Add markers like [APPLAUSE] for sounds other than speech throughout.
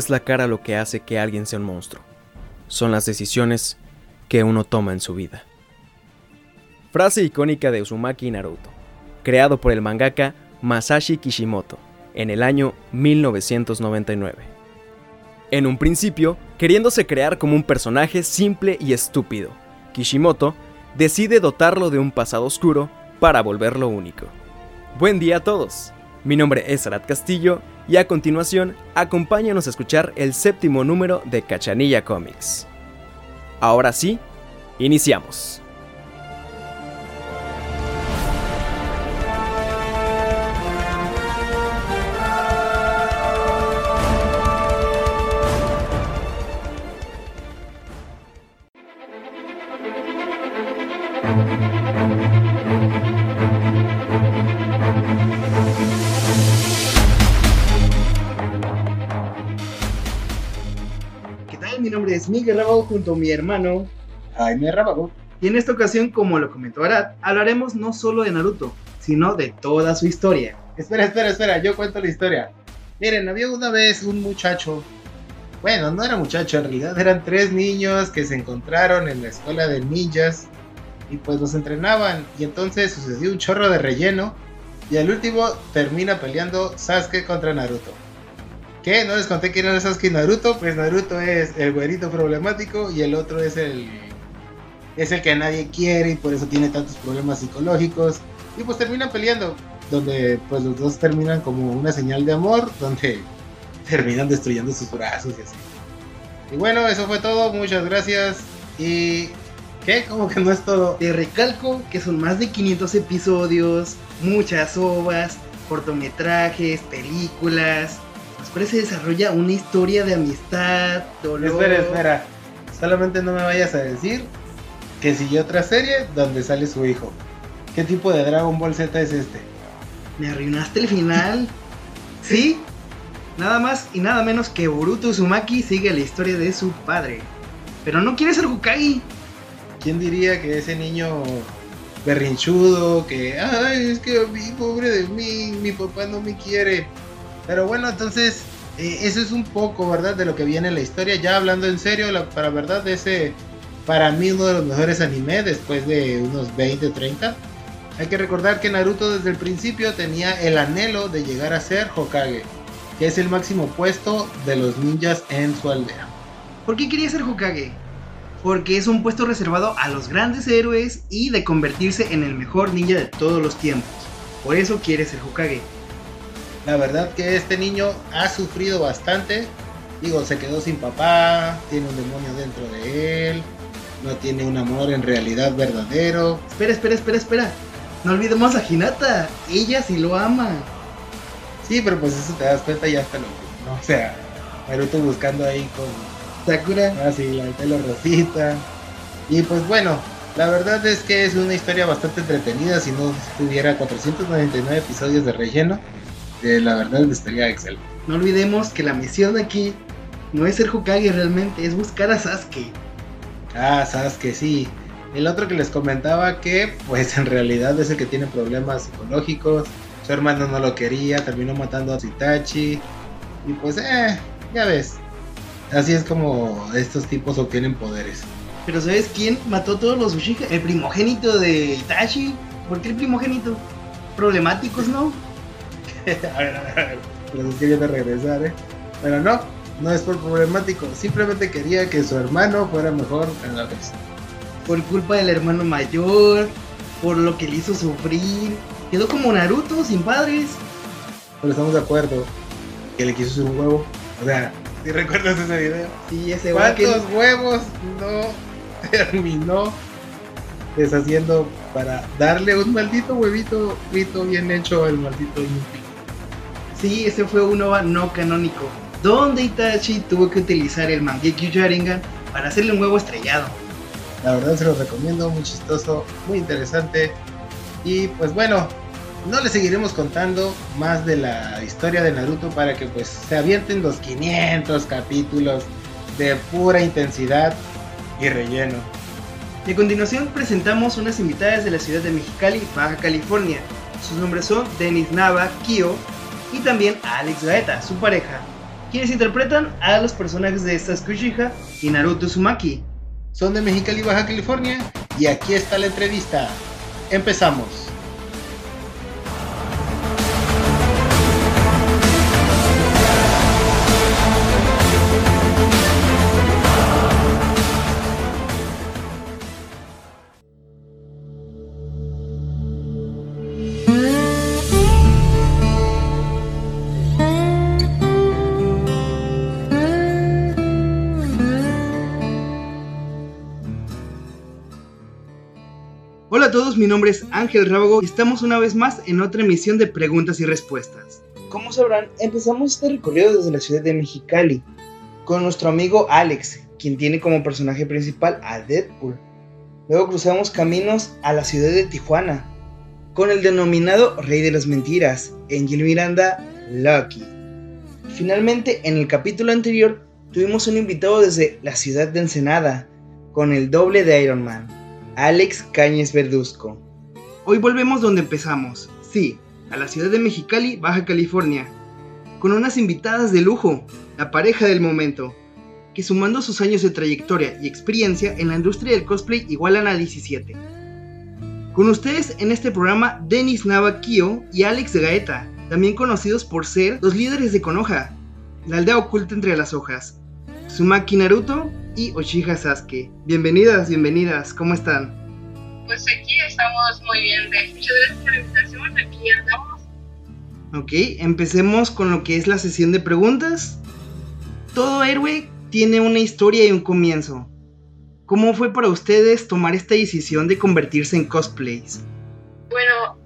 Es la cara lo que hace que alguien sea un monstruo. Son las decisiones que uno toma en su vida. Frase icónica de Uzumaki Naruto, creado por el mangaka Masashi Kishimoto en el año 1999. En un principio, queriéndose crear como un personaje simple y estúpido, Kishimoto decide dotarlo de un pasado oscuro para volverlo único. Buen día a todos. Mi nombre es Arad Castillo y a continuación acompáñanos a escuchar el séptimo número de Cachanilla Comics. Ahora sí, iniciamos. Junto a mi hermano Jaime Rábago. Y en esta ocasión, como lo comentó Arad, hablaremos no solo de Naruto, sino de toda su historia. Espera, espera, espera, yo cuento la historia. Miren, había una vez un muchacho, bueno, no era muchacho, en realidad eran tres niños que se encontraron en la escuela de ninjas y pues los entrenaban y entonces sucedió un chorro de relleno y al último termina peleando Sasuke contra Naruto. ¿Qué? ¿No les conté quién era Sasuke y Naruto? Pues Naruto es el güerito problemático y el otro es el. Es el que nadie quiere y por eso tiene tantos problemas psicológicos. Y pues terminan peleando. Donde pues los dos terminan como una señal de amor. Donde [LAUGHS] terminan destruyendo sus brazos y así. Y bueno, eso fue todo. Muchas gracias. Y. ¿Qué? Como que no es todo. Te recalco que son más de 500 episodios, muchas obras, cortometrajes, películas después se desarrolla una historia de amistad, dolor. Espera, espera. Solamente no me vayas a decir que siguió otra serie donde sale su hijo. ¿Qué tipo de Dragon Ball Z es este? Me arruinaste el final. [LAUGHS] sí, nada más y nada menos que Boruto Uzumaki sigue la historia de su padre. Pero no quiere ser Hokage. ¿Quién diría que ese niño berrinchudo, que, ay, es que mi pobre de mí, mi papá no me quiere? Pero bueno, entonces, eh, eso es un poco, ¿verdad? De lo que viene en la historia. Ya hablando en serio, para verdad, ese, para mí, uno de los mejores anime después de unos 20 o 30. Hay que recordar que Naruto desde el principio tenía el anhelo de llegar a ser Hokage, que es el máximo puesto de los ninjas en su aldea. ¿Por qué quería ser Hokage? Porque es un puesto reservado a los grandes héroes y de convertirse en el mejor ninja de todos los tiempos. Por eso quiere ser Hokage. La verdad que este niño ha sufrido bastante. Digo, se quedó sin papá, tiene un demonio dentro de él, no tiene un amor en realidad verdadero. Espera, espera, espera, espera. No olvidemos a Hinata, ella sí lo ama. Sí, pero pues eso te das cuenta ya hasta lo ¿no? O sea, Naruto buscando ahí con Sakura. Ah, sí, la pelo rosita. Y pues bueno, la verdad es que es una historia bastante entretenida si no tuviera 499 episodios de relleno la verdad estaría excelente. No olvidemos que la misión de aquí no es ser Hokage realmente, es buscar a Sasuke. Ah, Sasuke, sí. El otro que les comentaba que, pues en realidad es el que tiene problemas psicológicos. Su hermano no lo quería, terminó matando a Itachi. Y pues, eh, ya ves. Así es como estos tipos obtienen poderes. Pero ¿sabes quién mató a todos los Uchiha? El primogénito de Itachi. ¿Por qué el primogénito? Problemáticos, ¿no? A ver, a ver, a ver. Los regresar, ¿eh? Pero no, no es por problemático. Simplemente quería que su hermano fuera mejor en la vez. Por culpa del hermano mayor, por lo que le hizo sufrir. Quedó como Naruto, sin padres. Pero estamos de acuerdo que le quiso hacer un huevo. O sea, si recuerdas ese video. Sí, ese ¿Cuántos huevos no [LAUGHS] terminó deshaciendo para darle un maldito huevito frito bien hecho al maldito? Sí, ese fue uno no canónico, donde Itachi tuvo que utilizar el Mangekyo Sharingan para hacerle un huevo estrellado. La verdad se lo recomiendo, muy chistoso, muy interesante. Y pues bueno, no le seguiremos contando más de la historia de Naruto para que pues se avienten los 500 capítulos de pura intensidad y relleno. Y a continuación presentamos unas invitadas de la ciudad de Mexicali, Baja California. Sus nombres son Denis Nava, Kio y también a Alex Gaeta, su pareja. quienes interpretan a los personajes de Sasuke Uchiha y Naruto Uzumaki. Son de Mexicali, Baja California y aquí está la entrevista. Empezamos. Hola a todos, mi nombre es Ángel Rábago y estamos una vez más en otra emisión de preguntas y respuestas. Como sabrán, empezamos este recorrido desde la ciudad de Mexicali, con nuestro amigo Alex, quien tiene como personaje principal a Deadpool. Luego cruzamos caminos a la ciudad de Tijuana, con el denominado Rey de las Mentiras, Angel Miranda Lucky. Finalmente, en el capítulo anterior, tuvimos un invitado desde la ciudad de Ensenada, con el doble de Iron Man, Alex Cañes Verduzco. Hoy volvemos donde empezamos, sí, a la ciudad de Mexicali, Baja California, con unas invitadas de lujo, la pareja del momento, que sumando sus años de trayectoria y experiencia en la industria del cosplay igualan a 17. Con ustedes en este programa Denis Navaquio y Alex Gaeta, también conocidos por ser los líderes de Konoha, la aldea oculta entre las hojas, Sumaki Naruto y Uchiha Sasuke. Bienvenidas, bienvenidas, ¿cómo están? Pues aquí estamos muy bien, muchas gracias por la invitación, aquí andamos. Ok, empecemos con lo que es la sesión de preguntas. Todo héroe tiene una historia y un comienzo. ¿Cómo fue para ustedes tomar esta decisión de convertirse en cosplays? Bueno,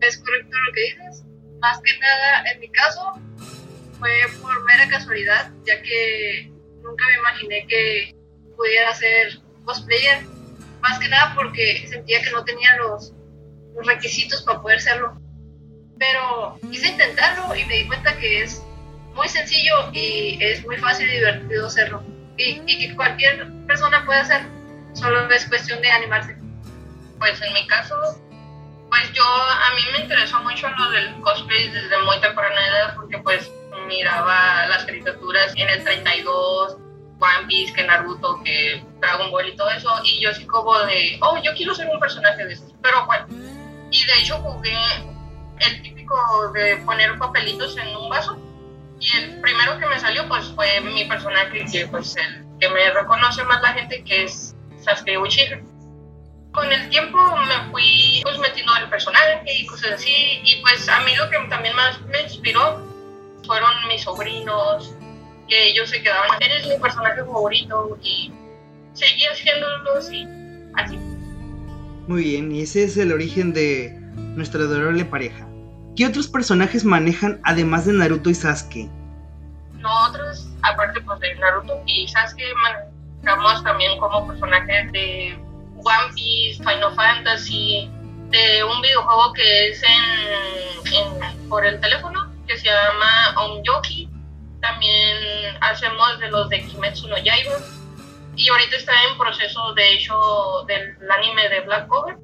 es correcto lo que dices. Más que nada, en mi caso, fue por mera casualidad, ya que nunca me imaginé que pudiera ser cosplayer. Más que nada porque sentía que no tenía los, los requisitos para poder serlo. Pero quise intentarlo y me di cuenta que es muy sencillo y es muy fácil y divertido hacerlo. Y, y que cualquier persona puede hacer, solo es cuestión de animarse. Pues en mi caso, pues yo, a mí me interesó mucho lo del cosplay desde muy temprana edad porque pues miraba las caricaturas en el 32, One Piece, que Naruto, que Dragon Ball y todo eso, y yo así como de, oh, yo quiero ser un personaje de esos, pero bueno, y de hecho jugué el típico de poner papelitos en un vaso, y el primero que me salió pues fue mi personaje, que pues el que me reconoce más la gente, que es Sasuke Uchiha. Con el tiempo me fui pues metiendo en el personaje y cosas así, y pues a mí lo que también más me inspiró fueron mis sobrinos, que ellos se quedaban, eres mi personaje favorito y seguí haciéndolos y así. Muy bien, y ese es el origen de nuestra adorable pareja. ¿Qué otros personajes manejan además de Naruto y Sasuke? Nosotros, aparte pues de Naruto y Sasuke, manejamos también como personajes de One Piece, Final Fantasy, de un videojuego que es en, en por el teléfono, que se llama Onyoki. También hacemos de los de Kimetsu no Yaiba. Y ahorita está en proceso, de hecho, del anime de Black Cover.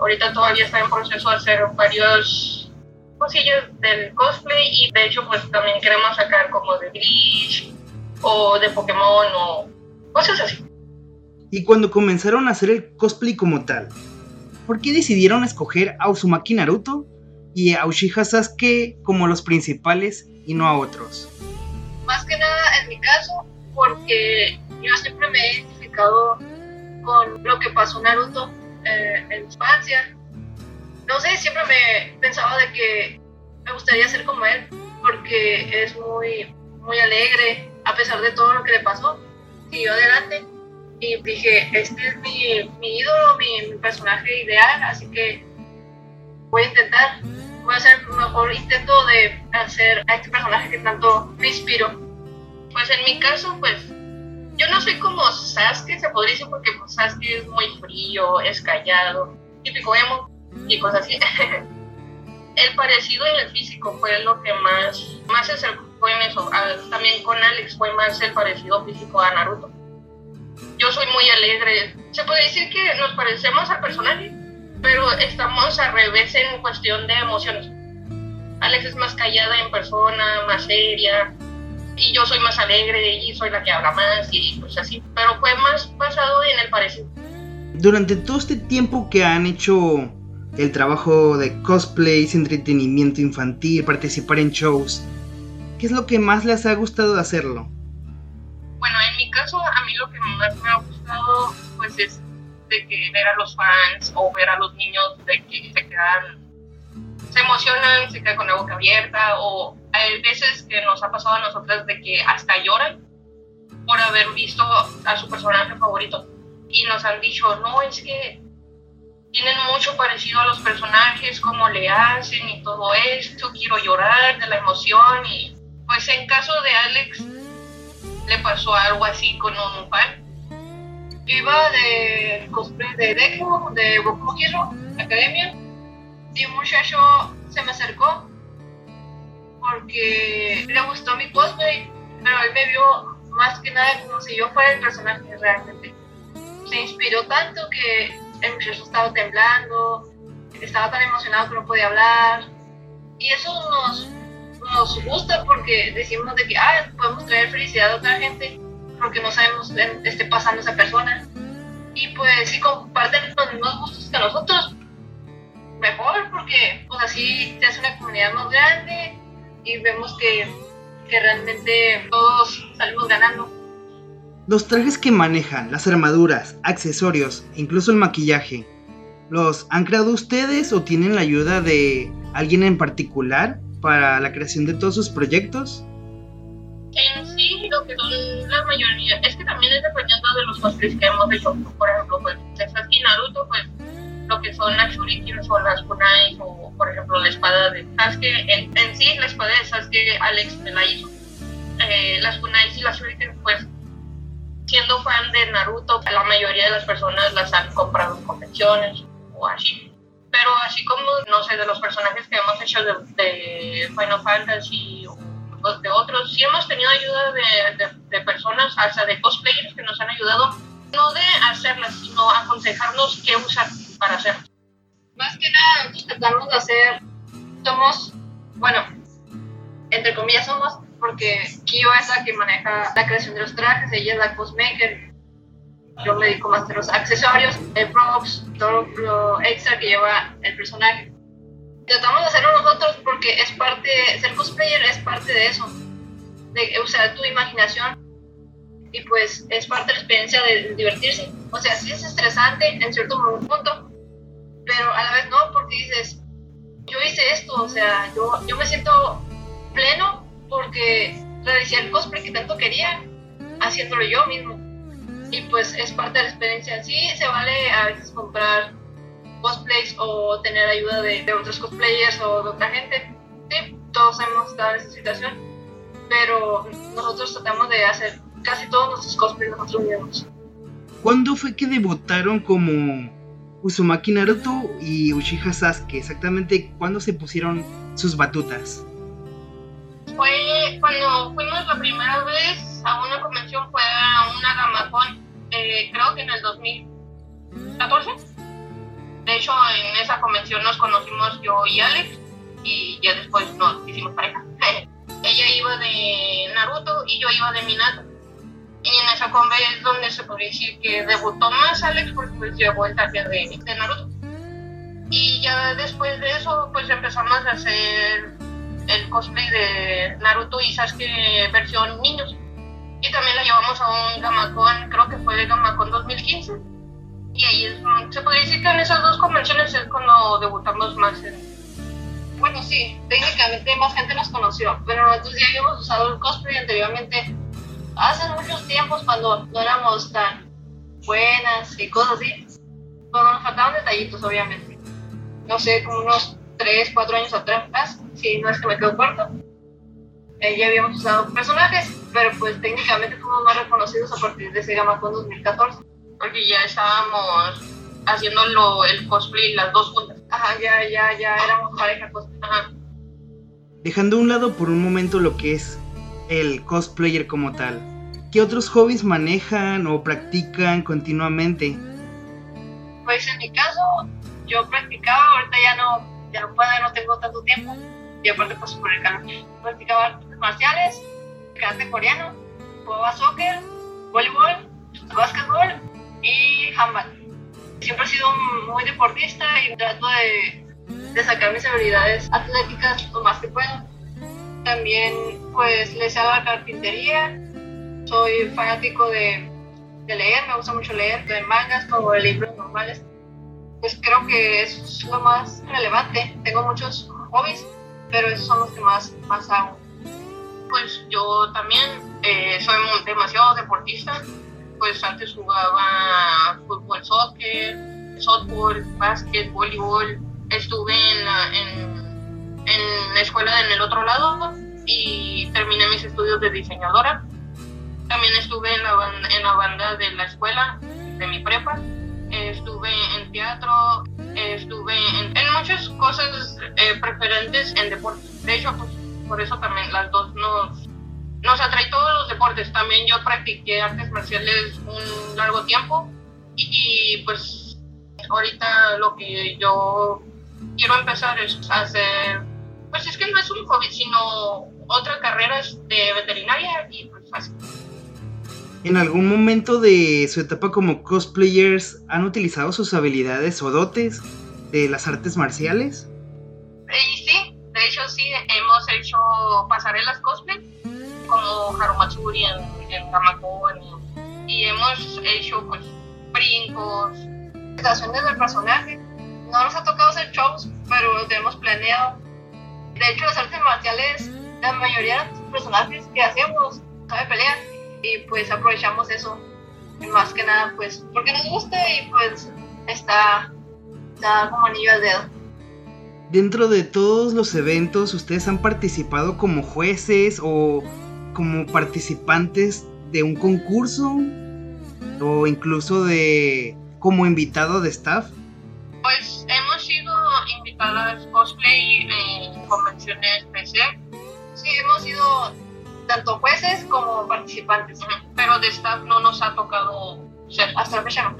Ahorita todavía está en proceso de hacer varios cosillas del cosplay y de hecho pues también queremos sacar como de Bleach o de Pokémon o cosas así. Y cuando comenzaron a hacer el cosplay como tal, ¿por qué decidieron escoger a Uzumaki Naruto y a Uchiha Sasuke como los principales y no a otros? Más que nada en mi caso, porque yo siempre me he identificado con lo que pasó Naruto eh, en infancia. No sé, siempre me pensaba de que me gustaría ser como él, porque es muy, muy alegre, a pesar de todo lo que le pasó. Siguió adelante y dije, este es mi, mi ídolo, mi personaje ideal, así que voy a intentar voy a hacer mejor intento de hacer a este personaje que tanto me inspiró. Pues en mi caso, pues yo no soy como Sasuke, se podría decir, porque pues, Sasuke es muy frío, es callado, típico emo y cosas así. [LAUGHS] el parecido en el físico fue lo que más, más se acercó en eso. Ah, también con Alex fue más el parecido físico a Naruto. Yo soy muy alegre. Se puede decir que nos parecemos al personaje, pero estamos al revés en cuestión de emociones. Alex es más callada en persona, más seria, y yo soy más alegre y soy la que habla más y pues así, pero fue más basado en el parecido. Durante todo este tiempo que han hecho el trabajo de cosplays, entretenimiento infantil, participar en shows, ¿qué es lo que más les ha gustado hacerlo? Bueno, en mi caso, a mí lo que más me ha gustado, pues es de que ver a los fans o ver a los niños de que se quedan, se emocionan, se quedan con la boca abierta o hay veces que nos ha pasado a nosotras de que hasta lloran por haber visto a su personaje favorito y nos han dicho, no, es que tienen mucho parecido a los personajes, cómo le hacen y todo esto, quiero llorar de la emoción y pues en caso de Alex le pasó algo así con un fan. Iba de cosplay de Deku, de Goku Hero Academia, y un muchacho se me acercó porque le gustó mi cosplay, pero él me vio más que nada como si yo fuera el personaje realmente. Se inspiró tanto que el muchacho estaba temblando, estaba tan emocionado que no podía hablar. Y eso nos, nos gusta porque decimos de que ah, podemos traer felicidad a otra gente porque no sabemos qué esté pasando esa persona. Y pues si comparten los mismos gustos que nosotros, mejor porque pues así se hace una comunidad más grande y vemos que, que realmente todos salimos ganando. Los trajes que manejan, las armaduras, accesorios incluso el maquillaje, ¿los han creado ustedes o tienen la ayuda de alguien en particular para la creación de todos sus proyectos? En sí, lo que son la mayoría, es que también es dependiendo de los cosplays que hemos hecho. Por ejemplo, pues, de Sasuke Naruto, pues, lo que son las shurikens o las kunais, o por ejemplo, la espada de Sasuke. En, en sí, la espada de Sasuke, Alex me la hizo. Eh, las kunais y las shurikens, pues, siendo fan de Naruto, la mayoría de las personas las han comprado en convenciones o así. Pero así como, no sé, de los personajes que hemos hecho de, Final Fantasy de otros, sí hemos tenido ayuda de, de, de, personas, hasta de cosplayers que nos han ayudado, no de hacerlas, sino aconsejarnos qué usar para hacer. Más que nada, tratamos de hacer, somos, bueno, entre comillas somos, porque Kyo es la que maneja la creación de los trajes, ella es la cosmaker, yo me dedico más a los accesorios, el props, todo lo extra que lleva el personaje tratamos de hacerlo nosotros porque es parte, ser cosplayer es parte de eso, de usar tu imaginación y pues es parte de la experiencia de divertirse. O sea, sí es estresante en cierto punto, pero a la vez no, porque dices, yo hice esto, o sea, yo, yo me siento pleno porque realicé el cosplay que tanto quería, haciéndolo yo mismo. Y pues es parte de la experiencia. Sí, se vale a veces comprar cosplays o tener ayuda de, de, otros cosplayers o de otra gente. Sí, todos hemos estado en esa situación, pero nosotros tratamos de hacer casi todos nuestros cosplays nosotros mismos. ¿Cuándo fue que debutaron como Uzumaki Naruto y Uchiha Sasuke? Exactamente, ¿cuándo se pusieron sus batutas? Fue cuando fuimos la primera vez a una convención, fue a una Gamacon, eh, creo que en el 2014 de hecho, en esa convención nos conocimos yo y Alex y ya después nos hicimos pareja. [LAUGHS] Ella iba de Naruto y yo iba de Minato. Y en esa convención es donde se podría decir que debutó más Alex porque pues llevó el de, de Naruto. Y ya después de eso pues empezamos a hacer el cosplay de Naruto y Sasuke versión niños. Y también la llevamos a un Gamacon, creo que fue de Gamacon 2015 y ahí es, se podría decir que en esas dos convenciones es cuando debutamos más. En... Bueno, sí, técnicamente más gente nos conoció, pero nosotros ya habíamos usado el cosplay anteriormente, hace muchos tiempos cuando no éramos tan buenas y cosas así, cuando nos faltaban detallitos, obviamente. No sé, como unos 3, 4 años atrás, si no es que me quedo corto. Eh, ya habíamos usado personajes, pero pues técnicamente fuimos más reconocidos a partir de ese Gama con 2014 porque ya estábamos haciendo el cosplay las dos juntas. Ajá, ya, ya, ya éramos pareja cosplay. Ajá. Dejando a un lado por un momento lo que es el cosplayer como tal, ¿qué otros hobbies manejan o practican continuamente? Pues en mi caso, yo practicaba, ahorita ya no, ya no puedo, no tengo tanto tiempo, y aparte pues por el canal, practicaba artes marciales, karate coreano, jugaba soccer, voleibol, básquetbol y handball. Siempre he sido muy deportista y trato de, sacar mis habilidades atléticas lo más que puedo. También pues le sé a la carpintería, soy fanático de, de leer, me gusta mucho leer, de mangas como de libros normales. Pues creo que eso es lo más relevante. Tengo muchos hobbies, pero esos son los que más, más hago. Pues yo también eh, soy demasiado deportista. Pues antes jugaba fútbol, soccer, softball, básquet, voleibol. Estuve en la, en, en la escuela en el otro lado y terminé mis estudios de diseñadora. También estuve en la, banda, en la banda de la escuela, de mi prepa. Estuve en teatro, estuve en, muchas cosas eh, preferentes en deportes. De hecho, pues, por eso también las dos nos, nos atrae todos los deportes. También yo practiqué artes marciales un largo tiempo y pues ahorita lo que yo quiero empezar es hacer, pues es que no es un hobby, sino otra carrera de veterinaria y pues así. ¿En algún momento de su etapa como cosplayers han utilizado sus habilidades o dotes de las artes marciales? Y sí, de hecho sí, hemos hecho pasarelas cosplay como Harumatsuri en, en Tamako y hemos hecho pues brincos, presentaciones del personaje. No nos ha tocado hacer shows, pero lo tenemos planeado. De hecho, las artes marciales, la mayoría de los personajes que hacemos sabe pelear y pues aprovechamos eso. Más que nada, pues porque nos gusta y pues está, está como anillo al dedo. Dentro de todos los eventos, ¿ustedes han participado como jueces o como participantes de un concurso? ¿O incluso de como invitado de staff? Pues hemos sido invitadas cosplay en convenciones PC. Sí, hemos sido tanto jueces como participantes, pero de staff no nos ha tocado ser. hasta fecha.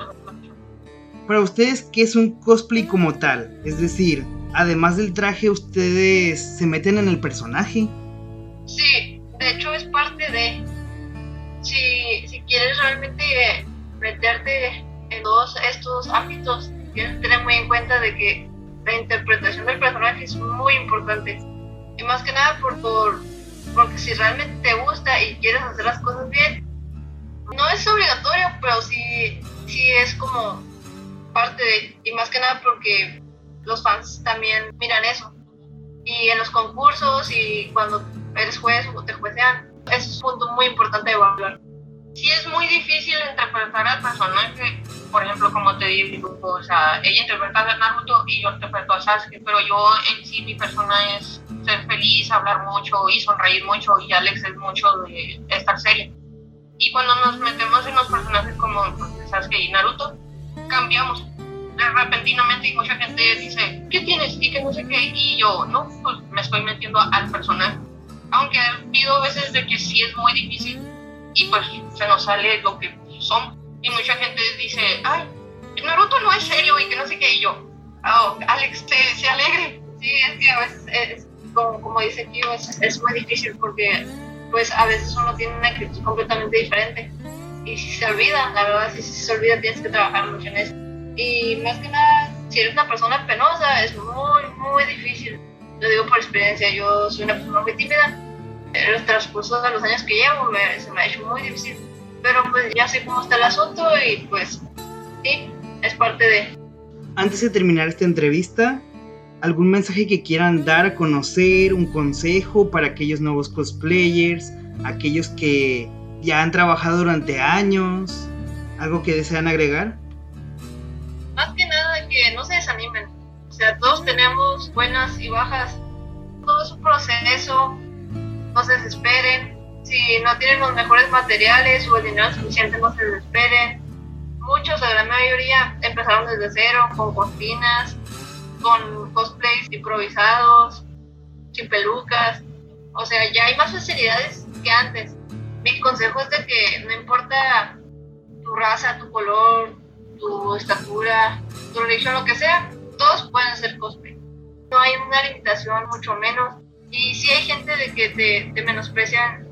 Para ustedes, ¿qué es un cosplay como tal? Es decir, además del traje, ¿ustedes se meten en el personaje? Sí, de hecho es parte de... Si, si quieres realmente meterte en todos estos ámbitos, tienes que tener muy en cuenta de que la interpretación del personaje es muy importante. Y más que nada por, por, porque si realmente te gusta y quieres hacer las cosas bien, no es obligatorio, pero sí, sí es como parte de... Y más que nada porque los fans también miran eso. Y en los concursos y cuando eres juez o te juecean, es un punto muy importante de evaluar. Sí es muy difícil interpretar al personaje, por ejemplo, como te digo, o sea, ella interpreta a Naruto y yo interpreto a Sasuke, pero yo en sí mi persona es ser feliz, hablar mucho y sonreír mucho y Alex es mucho de estar serio. Y cuando nos metemos en los personajes como Sasuke y Naruto, cambiamos repentinamente y mucha gente dice, ¿qué tienes? Y que no sé qué. Y yo, no, pues me estoy metiendo al personaje. Aunque ha habido veces de que sí es muy difícil y pues se nos sale lo que son. Y mucha gente dice, ay, Naruto no es serio y que no sé qué. Y yo, oh, Alex, se, se alegre. Sí, es que a veces, es, como, como dice es, es muy difícil porque pues a veces uno tiene una actitud completamente diferente. Y si se olvida, la verdad, si se olvida, tienes que trabajar mucho en eso. Y más que nada, si eres una persona penosa, es muy, muy difícil. Lo digo por experiencia, yo soy una persona muy tímida. En el transcurso de los años que llevo me, se me ha hecho muy difícil. Pero pues ya sé cómo está el asunto y pues sí, es parte de... Antes de terminar esta entrevista, ¿algún mensaje que quieran dar a conocer, un consejo para aquellos nuevos cosplayers, aquellos que ya han trabajado durante años? ¿Algo que desean agregar? Sea, todos tenemos buenas y bajas. Todo es un proceso. No se desesperen. Si no tienen los mejores materiales o el dinero suficiente, no se desesperen. Muchos, la gran mayoría, empezaron desde cero, con cortinas, con cosplays improvisados, sin pelucas. O sea, ya hay más facilidades que antes. Mi consejo es de que no importa tu raza, tu color, tu estatura, tu religión, lo que sea, todos pueden hacer cosplay. No hay una limitación, mucho menos. Y si hay gente de que te, te menosprecian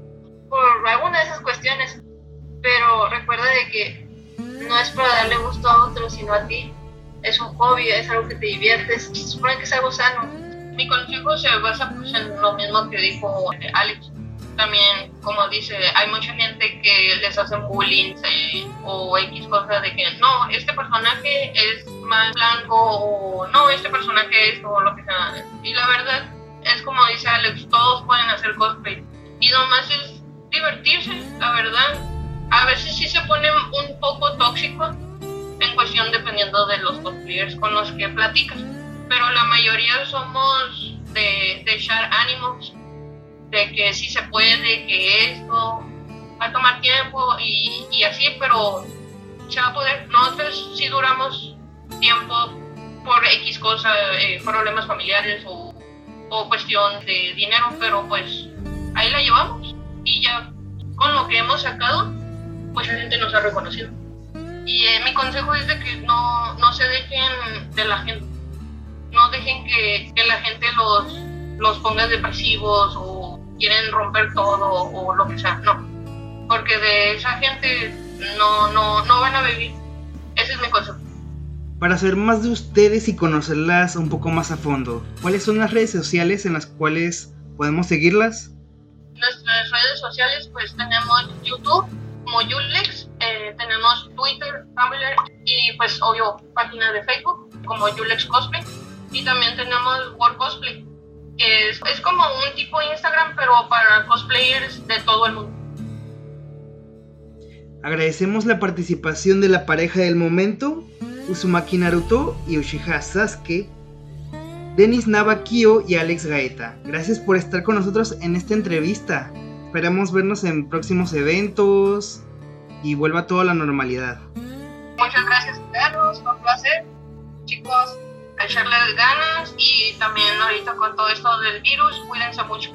por alguna de esas cuestiones. Pero recuerda de que no es para darle gusto a otros, sino a ti. Es un hobby, es algo que te diviertes, se supone que es algo sano. Mi consejo se basa pues, en lo mismo que dijo Alex. También, como dice, hay mucha gente que les hacen bullying o X cosas de que no, este personaje es más blanco o no, este personaje es o lo que sea. Y la verdad, es como dice Alex, todos pueden hacer cosplay. Y nomás es divertirse, la verdad. A veces sí se pone un poco tóxico en cuestión dependiendo de los cosplayers con los que platicas. Pero la mayoría somos de, de echar ánimos, de que sí se puede, que esto va a tomar tiempo y, así, pero se va a poder. Nosotros sí duramos tiempo por X cosas, eh, problemas familiares o, o cuestión de dinero, pero pues ahí la llevamos y ya con lo que hemos sacado, pues la gente nos ha reconocido. Y eh, mi consejo es de que no, no se dejen de la gente, no dejen que, que la gente los, los ponga depresivos o quieren romper todo o lo que sea, no. Porque de esa gente no, no, no van a vivir. Ese es mi consejo. Para saber más de ustedes y conocerlas un poco más a fondo, ¿cuáles son las redes sociales en las cuales podemos seguirlas? Nuestras redes sociales, pues tenemos YouTube como Yulex, eh, tenemos Twitter, Tumblr y pues obvio página de Facebook como Yulex Cosplay y también tenemos World Cosplay, es, es como un tipo Instagram pero para cosplayers de todo el mundo. Agradecemos la participación de la pareja del momento, Uzumaki Naruto y Uchiha Sasuke, Denis Navakio y Alex Gaeta. Gracias por estar con nosotros en esta entrevista. Esperamos vernos en próximos eventos y vuelva toda la normalidad. Muchas gracias, Carlos, un placer. Chicos, echarle ganas y también ahorita con todo esto del virus, cuídense mucho.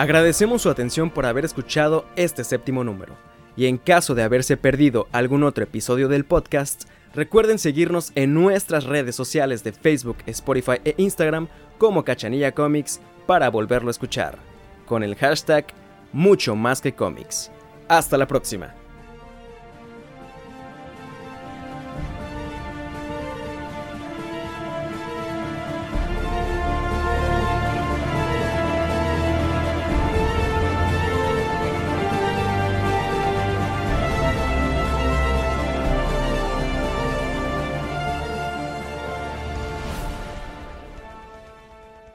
Agradecemos su atención por haber escuchado este séptimo número, y en caso de haberse perdido algún otro episodio del podcast, recuerden seguirnos en nuestras redes sociales de Facebook, Spotify e Instagram como Cachanilla Comics para volverlo a escuchar, con el hashtag mucho más que cómics. Hasta la próxima.